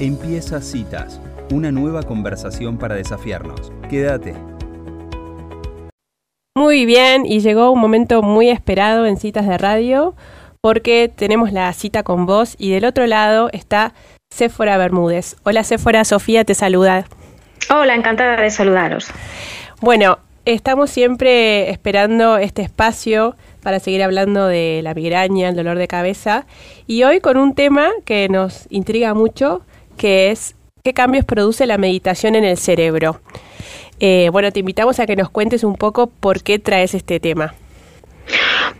Empieza Citas, una nueva conversación para desafiarnos. Quédate. Muy bien, y llegó un momento muy esperado en Citas de Radio, porque tenemos la cita con vos y del otro lado está Séfora Bermúdez. Hola Séfora, Sofía te saluda. Hola, encantada de saludaros. Bueno, estamos siempre esperando este espacio para seguir hablando de la migraña, el dolor de cabeza, y hoy con un tema que nos intriga mucho, que es qué cambios produce la meditación en el cerebro. Eh, bueno, te invitamos a que nos cuentes un poco por qué traes este tema.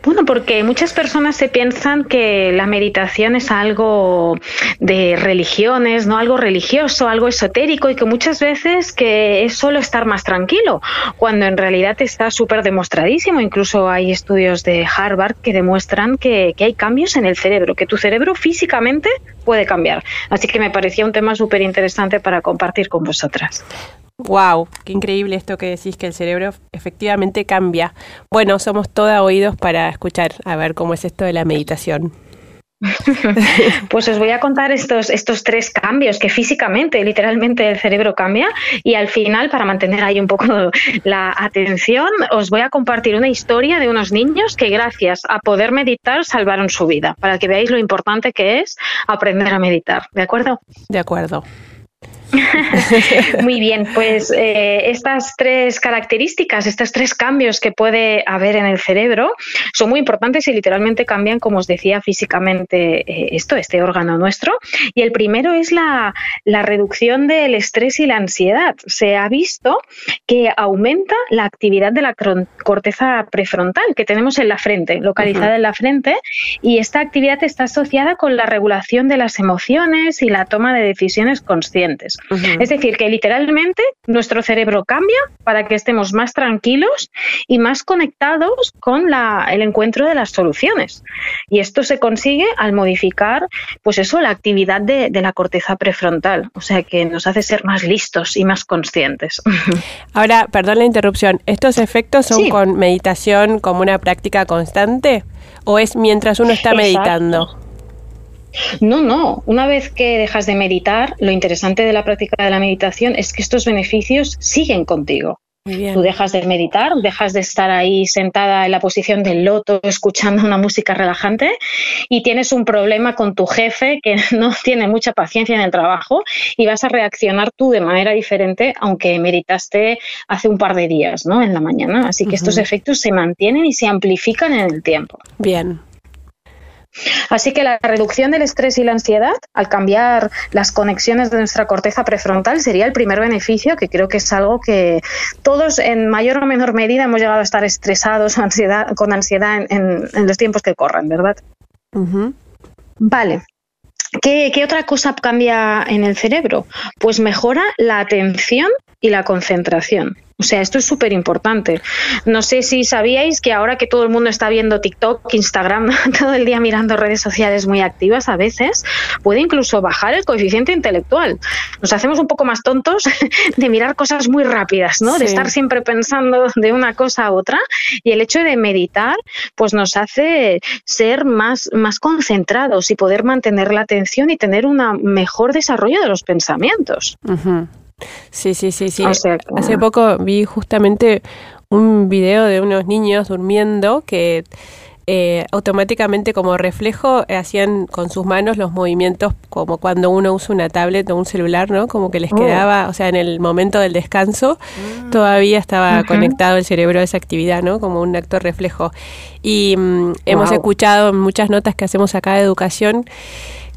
Bueno, porque muchas personas se piensan que la meditación es algo de religiones, no algo religioso, algo esotérico y que muchas veces que es solo estar más tranquilo, cuando en realidad está súper demostradísimo. Incluso hay estudios de Harvard que demuestran que, que hay cambios en el cerebro, que tu cerebro físicamente puede cambiar. Así que me parecía un tema súper interesante para compartir con vosotras. Wow, qué increíble esto que decís que el cerebro efectivamente cambia. Bueno, somos toda oídos para escuchar a ver cómo es esto de la meditación. Pues os voy a contar estos, estos tres cambios que físicamente, literalmente el cerebro cambia y al final, para mantener ahí un poco la atención, os voy a compartir una historia de unos niños que gracias a poder meditar salvaron su vida, para que veáis lo importante que es aprender a meditar. ¿De acuerdo? De acuerdo. Muy bien, pues eh, estas tres características, estos tres cambios que puede haber en el cerebro son muy importantes y literalmente cambian, como os decía, físicamente eh, esto, este órgano nuestro. Y el primero es la, la, reducción del estrés y la ansiedad. Se ha visto que aumenta la actividad de la corteza prefrontal que tenemos en la frente, localizada en la frente, y esta actividad está asociada con la regulación de las emociones y la toma de decisiones conscientes. Es decir, que literalmente nuestro cerebro cambia para que estemos más tranquilos y más conectados con el encuentro de las soluciones. Y esto se consigue al modificar, pues eso, la actividad de, la corteza prefrontal. O sea, que nos hace ser más listos y más conscientes. Ahora, perdón la interrupción, ¿estos efectos son con meditación como una práctica constante? ¿O es mientras uno está meditando? No, no. Una vez que dejas de meditar, lo interesante de la práctica de la meditación es que estos beneficios siguen contigo. Tú dejas de meditar, dejas de estar ahí sentada en la posición del loto escuchando una música relajante y tienes un problema con tu jefe que no tiene mucha paciencia en el trabajo y vas a reaccionar tú de manera diferente aunque meditaste hace un par de días, ¿no? En la mañana. Así que estos efectos se mantienen y se amplifican en el tiempo. Bien, Así que la reducción del estrés y la ansiedad, al cambiar las conexiones de nuestra corteza prefrontal, sería el primer beneficio, que creo que es algo que todos en mayor o menor medida hemos llegado a estar estresados ansiedad, con ansiedad en, los tiempos que corren, ¿verdad? Vale. ¿Qué, ¿Qué otra cosa cambia en el cerebro? Pues mejora la atención y la concentración. O sea, esto es súper importante. No sé si sabíais que ahora que todo el mundo está viendo TikTok, Instagram, todo el día mirando redes sociales muy activas a veces, puede incluso bajar el coeficiente intelectual. Nos hacemos un poco más tontos de mirar cosas muy rápidas, ¿no? De estar siempre pensando de una cosa a otra. Y el hecho de meditar, pues nos hace ser más, más concentrados y poder mantener la atención y tener un mejor desarrollo de los pensamientos. Sí, sí, sí, sí. Hace poco vi justamente un video de unos niños durmiendo que eh, automáticamente como reflejo hacían con sus manos los movimientos como cuando uno usa una tablet o un celular, ¿no? Como que les oh. quedaba, o sea, en el momento del descanso mm. todavía estaba conectado el cerebro a esa actividad, ¿no? Como un actor reflejo. Y mm, hemos escuchado muchas notas que hacemos acá de educación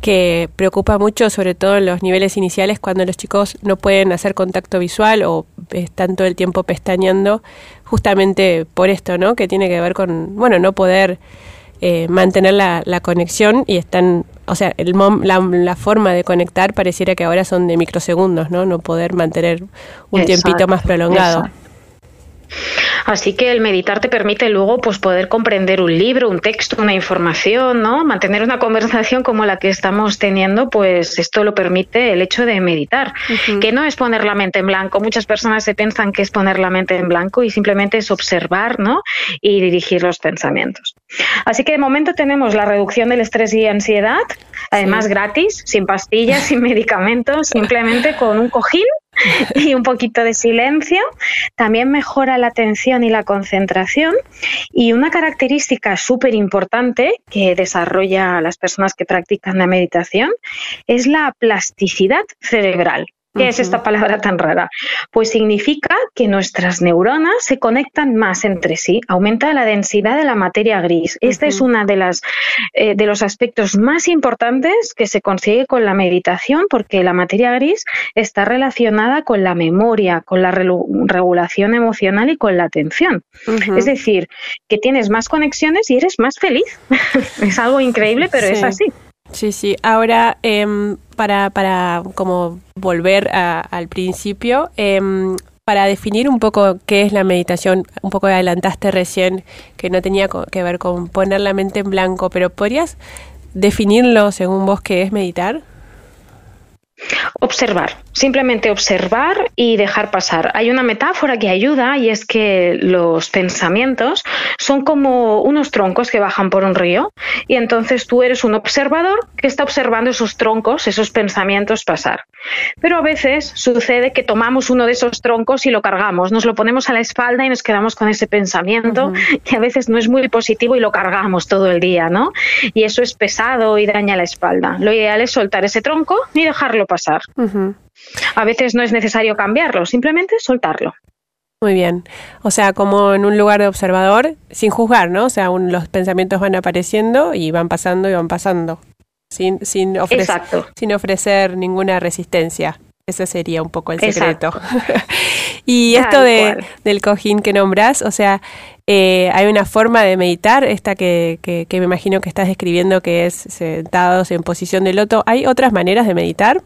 que preocupa mucho, sobre todo en los niveles iniciales, cuando los chicos no pueden hacer contacto visual o están todo el tiempo pestañeando, justamente por esto, ¿no? Que tiene que ver con, bueno, no poder eh, mantener la, la, conexión y están, o sea, el la, la, forma de conectar pareciera que ahora son de microsegundos, ¿no? No poder mantener un tiempito más prolongado. Así que el meditar te permite luego pues poder comprender un libro, un texto, una información, ¿no? Mantener una conversación como la que estamos teniendo, pues esto lo permite el hecho de meditar, que no es poner la mente en blanco. Muchas personas se piensan que es poner la mente en blanco y simplemente es observar, ¿no? Y dirigir los pensamientos. Así que de momento tenemos la reducción del estrés y ansiedad, además gratis, sin pastillas, sin medicamentos, simplemente con un cojín y un poquito de silencio. También mejora la atención y la concentración. Y una característica súper importante que desarrolla las personas que practican la meditación es la plasticidad cerebral. ¿Qué es esta palabra tan rara? Pues significa que nuestras neuronas se conectan más entre sí, aumenta la densidad de la materia gris. Este es uno de, las, eh, de los aspectos más importantes que se consigue con la meditación porque la materia gris está relacionada con la memoria, con la regulación emocional y con la atención. Es decir, que tienes más conexiones y eres más feliz. es algo increíble, pero es así. Sí, sí. Ahora, em, para, para como volver al principio, em, para definir un poco qué es la meditación, un poco adelantaste recién que no tenía que ver con poner la mente en blanco, pero ¿podrías definirlo según vos qué es meditar? Observar, simplemente observar y dejar pasar. Hay una metáfora que ayuda y es que los pensamientos son como unos troncos que bajan por un río y entonces tú eres un observador que está observando esos troncos, esos pensamientos pasar. Pero a veces sucede que tomamos uno de esos troncos y lo cargamos, nos lo ponemos a la espalda y nos quedamos con ese pensamiento que a veces no es muy positivo y lo cargamos todo el día, ¿no? Y eso es pesado y daña la espalda. Lo ideal es soltar ese tronco y dejarlo pasar. A veces no es necesario cambiarlo, simplemente soltarlo. Muy bien. O sea, como en un lugar de observador, sin juzgar, ¿no? O sea, los pensamientos van apareciendo y van pasando y van pasando, sin, sin, ofrecer, sin ofrecer ninguna resistencia. Ese sería un poco el secreto. y esto de, del cojín que nombras, o sea, eh, hay una forma de meditar, esta que, que, que me imagino que estás describiendo, que es sentados en posición de loto. ¿Hay otras maneras de meditar?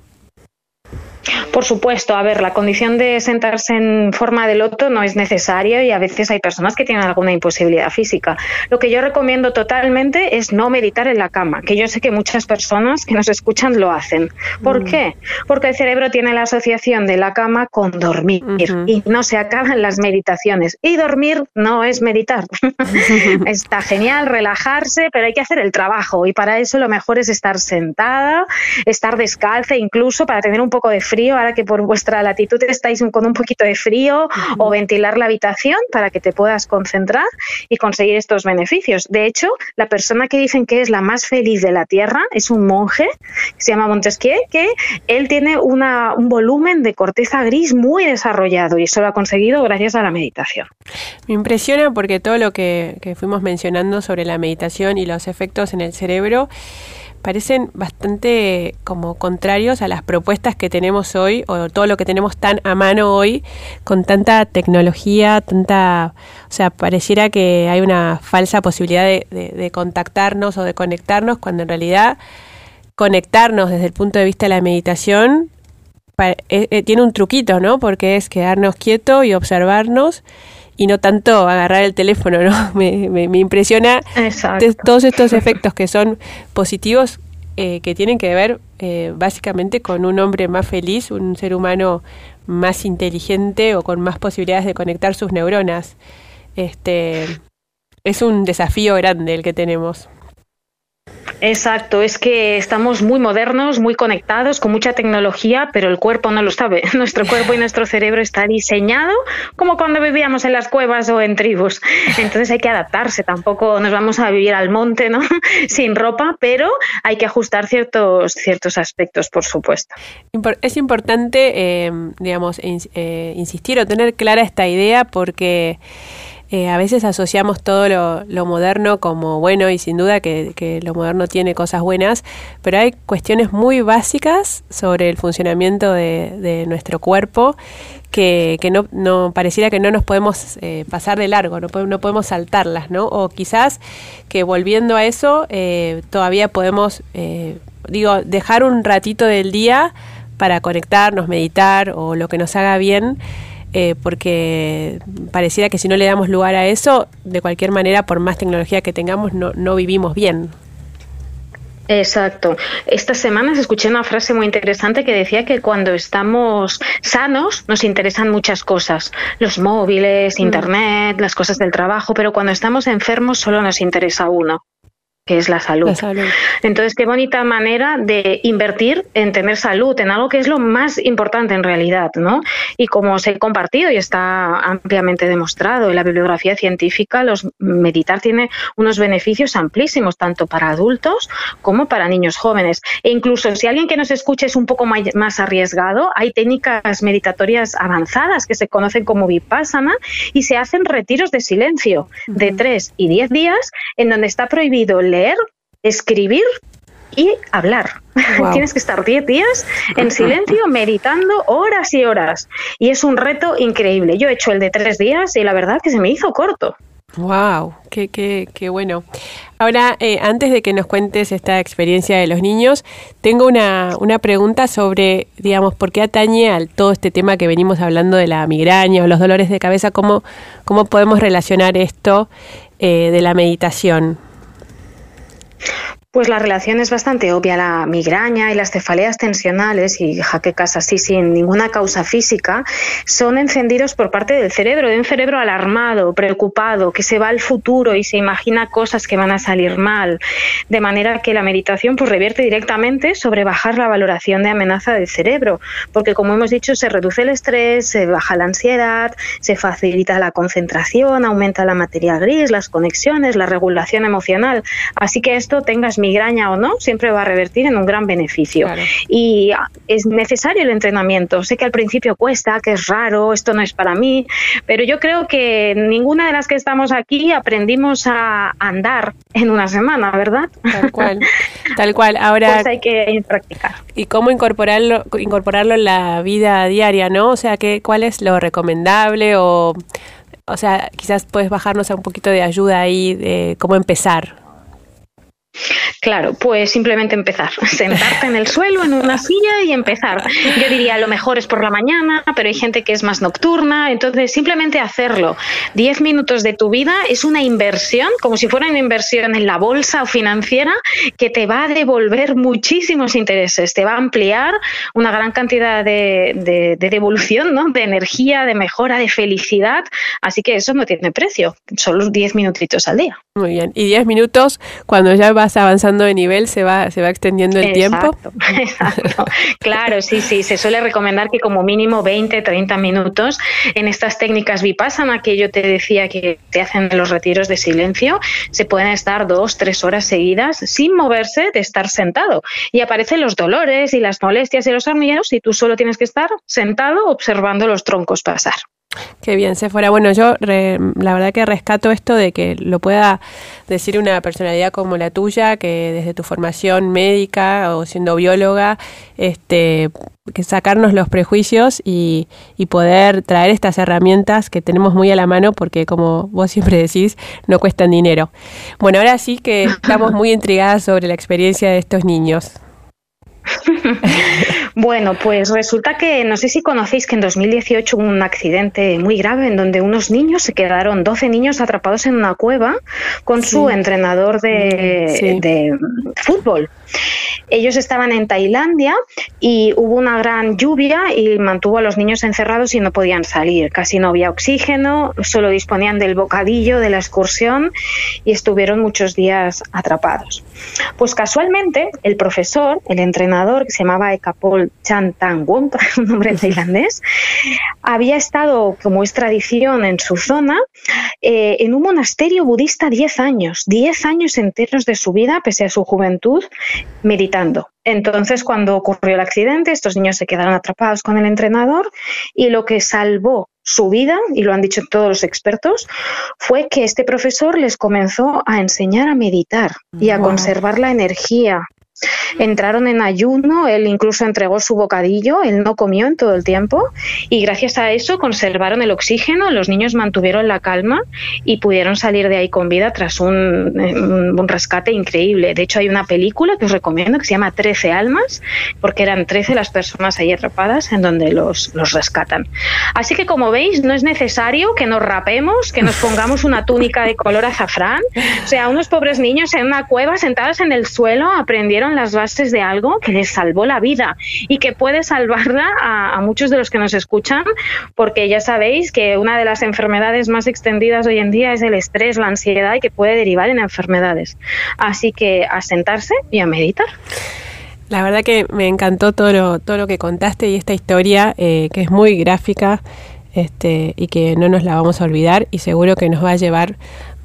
Por supuesto, a ver, la condición de sentarse en forma de loto no es necesaria y a veces hay personas que tienen alguna imposibilidad física. Lo que yo recomiendo totalmente es no meditar en la cama, que yo sé que muchas personas que nos escuchan lo hacen. ¿Por mm. qué? Porque el cerebro tiene la asociación de la cama con dormir y no se acaban las meditaciones. Y dormir no es meditar. Está genial relajarse, pero hay que hacer el trabajo y para eso lo mejor es estar sentada, estar descalza incluso para tener un poco de frío, ahora que por vuestra latitud estáis con un poquito de frío, o ventilar la habitación para que te puedas concentrar y conseguir estos beneficios. De hecho, la persona que dicen que es la más feliz de la Tierra es un monje que se llama Montesquieu, que él tiene una, un volumen de corteza gris muy desarrollado y eso lo ha conseguido gracias a la meditación. Me impresiona porque todo lo que, que fuimos mencionando sobre la meditación y los efectos en el cerebro, parecen bastante como contrarios a las propuestas que tenemos hoy o todo lo que tenemos tan a mano hoy con tanta tecnología, tanta, o sea, pareciera que hay una falsa posibilidad de, contactarnos o de conectarnos cuando en realidad conectarnos desde el punto de vista de la meditación eh, eh, tiene un truquito, ¿no? Porque es quedarnos quietos y observarnos y no tanto agarrar el teléfono, ¿no? Me, me, impresiona todos estos efectos que son positivos, eh, que tienen que ver eh, básicamente con un hombre más feliz, un ser humano más inteligente o con más posibilidades de conectar sus neuronas. Este, es un desafío grande el que tenemos. Exacto, es que estamos muy modernos, muy conectados, con mucha tecnología, pero el cuerpo no lo sabe. Nuestro cuerpo y nuestro cerebro está diseñado como cuando vivíamos en las cuevas o en tribus. Entonces hay que adaptarse, tampoco nos vamos a vivir al monte, ¿no? Sin ropa, pero hay que ajustar ciertos, ciertos aspectos, por supuesto. Es importante, eh, digamos, eh, insistir o tener clara esta idea porque eh, a veces asociamos todo lo, moderno como bueno y sin duda que, lo moderno tiene cosas buenas, pero hay cuestiones muy básicas sobre el funcionamiento de, nuestro cuerpo que, no, no, pareciera que no nos podemos eh, pasar de largo, no, no podemos saltarlas, ¿no? O quizás que volviendo a eso eh, todavía podemos, digo, dejar un ratito del día para conectarnos, meditar o lo que nos haga bien eh, porque pareciera que si no le damos lugar a eso, de cualquier manera, por más tecnología que tengamos, no, no vivimos bien. Exacto. Estas semanas escuché una frase muy interesante que decía que cuando estamos sanos nos interesan muchas cosas, los móviles, mm. internet, las cosas del trabajo, pero cuando estamos enfermos solo nos interesa uno que es la salud. Entonces, qué bonita manera de invertir en tener salud, en algo que es lo más importante en realidad, ¿no? Y como os he compartido y está ampliamente demostrado en la bibliografía científica, los meditar tiene unos beneficios amplísimos, tanto para adultos como para niños jóvenes. E incluso si alguien que nos escuche es un poco más arriesgado, hay técnicas meditatorias avanzadas que se conocen como vipassana y se hacen retiros de silencio de 3 y 10 días en donde está prohibido leer, escribir y hablar. Tienes que estar 10 días en silencio, meditando horas y horas. Y es un reto increíble. Yo he hecho el de tres días y la verdad que se me hizo corto. Wow, qué, qué, qué bueno. Ahora, eh, antes de que nos cuentes esta experiencia de los niños, tengo una, una pregunta sobre, digamos, por qué atañe a todo este tema que venimos hablando de la migraña o los dolores de cabeza, cómo, cómo podemos relacionar esto eh, de la meditación. Pues la relación es bastante obvia. La migraña y las cefaleas tensionales y jaquecas así sin ninguna causa física son encendidos por parte del cerebro, de un cerebro alarmado, preocupado, que se va al futuro y se imagina cosas que van a salir mal. De manera que la meditación pues revierte directamente sobre bajar la valoración de amenaza del cerebro, porque como hemos dicho se reduce el estrés, se baja la ansiedad, se facilita la concentración, aumenta la materia gris, las conexiones, la regulación emocional. Así que esto tengas migraña o no, siempre va a revertir en un gran beneficio. Y es necesario el entrenamiento. Sé que al principio cuesta, que es raro, esto no es para mí, pero yo creo que ninguna de las que estamos aquí aprendimos a andar en una semana, ¿verdad? Tal cual. Tal cual. Ahora pues hay que practicar. ¿Y cómo incorporarlo incorporarlo en la vida diaria, no? O sea, ¿qué, ¿cuál es lo recomendable o o sea, quizás puedes bajarnos a un poquito de ayuda ahí de cómo empezar. Claro, pues simplemente empezar, sentarte en el suelo, en una silla y empezar. Yo diría, lo mejor es por la mañana, pero hay gente que es más nocturna, entonces simplemente hacerlo. Diez minutos de tu vida es una inversión, como si fuera una inversión en la bolsa o financiera, que te va a devolver muchísimos intereses, te va a ampliar una gran cantidad de, devolución, ¿no? de energía, de mejora, de felicidad. Así que eso no tiene precio, solo diez minutitos al día. Muy bien, y diez minutos cuando ya vas avanzando de nivel se va, se va extendiendo el tiempo. Exacto. Claro, sí, sí. Se suele recomendar que como mínimo 20, 30 minutos en estas técnicas vipassana que yo te decía que te hacen los retiros de silencio, se pueden estar dos, tres horas seguidas sin moverse de estar sentado. Y aparecen los dolores y las molestias y los hormigueros y tú solo tienes que estar sentado observando los troncos pasar. Qué bien, fuera Bueno, yo la verdad que rescato esto de que lo pueda decir una personalidad como la tuya, que desde tu formación médica o siendo bióloga, este, que sacarnos los prejuicios y, y poder traer estas herramientas que tenemos muy a la mano, porque como vos siempre decís, no cuestan dinero. Bueno, ahora sí que estamos muy intrigadas sobre la experiencia de estos niños. bueno, pues resulta que no sé si conocéis que en 2018 hubo un accidente muy grave en donde unos niños se quedaron, 12 niños atrapados en una cueva con su entrenador de, de fútbol. Ellos estaban en Tailandia y hubo una gran lluvia y mantuvo a los niños encerrados y no podían salir. Casi no había oxígeno, solo disponían del bocadillo de la excursión y estuvieron muchos días atrapados. Pues casualmente el profesor, el entrenador que se llamaba Chan Wong, un nombre tailandés, había estado, como es tradición en su zona, eh, en un monasterio budista 10 años, 10 años enteros de su vida, pese a su juventud, meditando. Entonces, cuando ocurrió el accidente, estos niños se quedaron atrapados con el entrenador y lo que salvó su vida, y lo han dicho todos los expertos, fue que este profesor les comenzó a enseñar a meditar y a conservar la energía entraron en ayuno, él incluso entregó su bocadillo, él no comió en todo el tiempo y gracias a eso conservaron el oxígeno, los niños mantuvieron la calma y pudieron salir de ahí con vida tras un, un, rescate increíble. De hecho, hay una película que os recomiendo que se llama Trece almas, porque eran trece las personas ahí atrapadas en donde los, los rescatan. Así que como veis, no es necesario que nos rapemos, que nos pongamos una túnica de color azafrán. O sea, unos pobres niños en una cueva sentados en el suelo aprendieron las bases de algo que les salvó la vida y que puede salvarla a, muchos de los que nos escuchan, porque ya sabéis que una de las enfermedades más extendidas hoy en día es el estrés, la ansiedad y que puede derivar en enfermedades. Así que a sentarse y a meditar. La verdad que me encantó todo lo, todo lo que contaste y esta historia eh, que es muy gráfica este, y que no nos la vamos a olvidar y seguro que nos va a llevar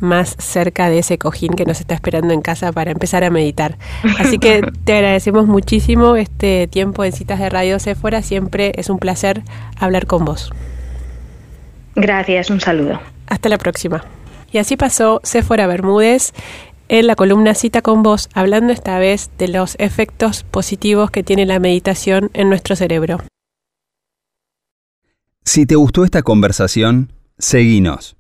más cerca de ese cojín que nos está esperando en casa para empezar a meditar. Así que te agradecemos muchísimo este tiempo en citas de Radio Sephora. Siempre es un placer hablar con vos. Gracias, un saludo. Hasta la próxima. Y así pasó Sephora Bermúdez en la columna Cita con vos, hablando esta vez de los efectos positivos que tiene la meditación en nuestro cerebro. Si te gustó esta conversación, seguinos